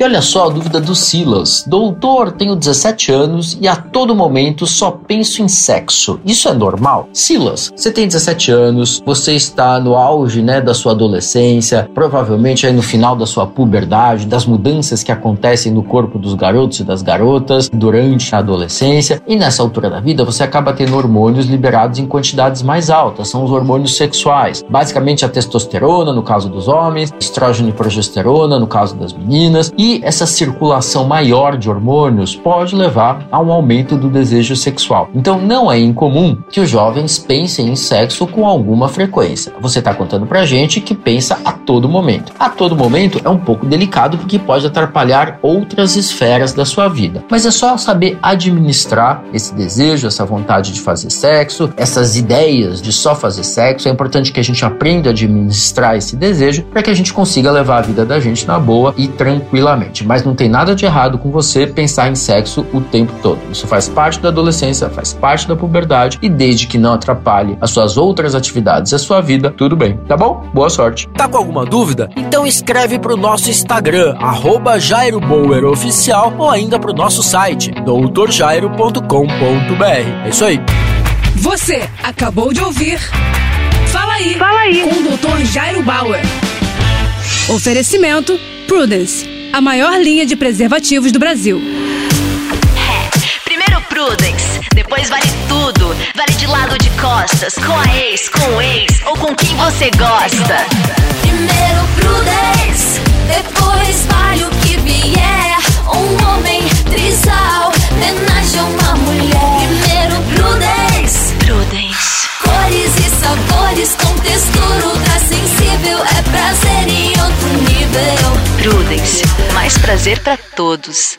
E olha só a dúvida do Silas. Doutor, tenho 17 anos e a todo momento só penso em sexo. Isso é normal? Silas, você tem 17 anos, você está no auge né, da sua adolescência, provavelmente aí no final da sua puberdade, das mudanças que acontecem no corpo dos garotos e das garotas durante a adolescência. E nessa altura da vida você acaba tendo hormônios liberados em quantidades mais altas, são os hormônios sexuais. Basicamente a testosterona, no caso dos homens, estrógeno e progesterona, no caso das meninas, e essa circulação maior de hormônios pode levar a um aumento do desejo sexual. Então não é incomum que os jovens pensem em sexo com alguma frequência. Você está contando pra gente que pensa a todo momento. A todo momento é um pouco delicado porque pode atrapalhar outras esferas da sua vida. Mas é só saber administrar esse desejo, essa vontade de fazer sexo, essas ideias de só fazer sexo. É importante que a gente aprenda a administrar esse desejo para que a gente consiga levar a vida da gente na boa e tranquilamente mas não tem nada de errado com você pensar em sexo o tempo todo. Isso faz parte da adolescência, faz parte da puberdade e desde que não atrapalhe as suas outras atividades, a sua vida, tudo bem, tá bom? Boa sorte. Tá com alguma dúvida? Então escreve pro nosso Instagram, arroba Jairo Bauer Oficial, ou ainda pro nosso site, doutorjairo.com.br. É isso aí. Você acabou de ouvir Fala aí, Fala aí. com o Dr. Jairo Bauer. Oferecimento Prudence a maior linha de preservativos do Brasil. Primeiro Prudence, depois vale tudo. Vale de lado de costas, com a ex, com o ex ou com quem você gosta. Primeiro Prudence, depois vale o prazer pra todos.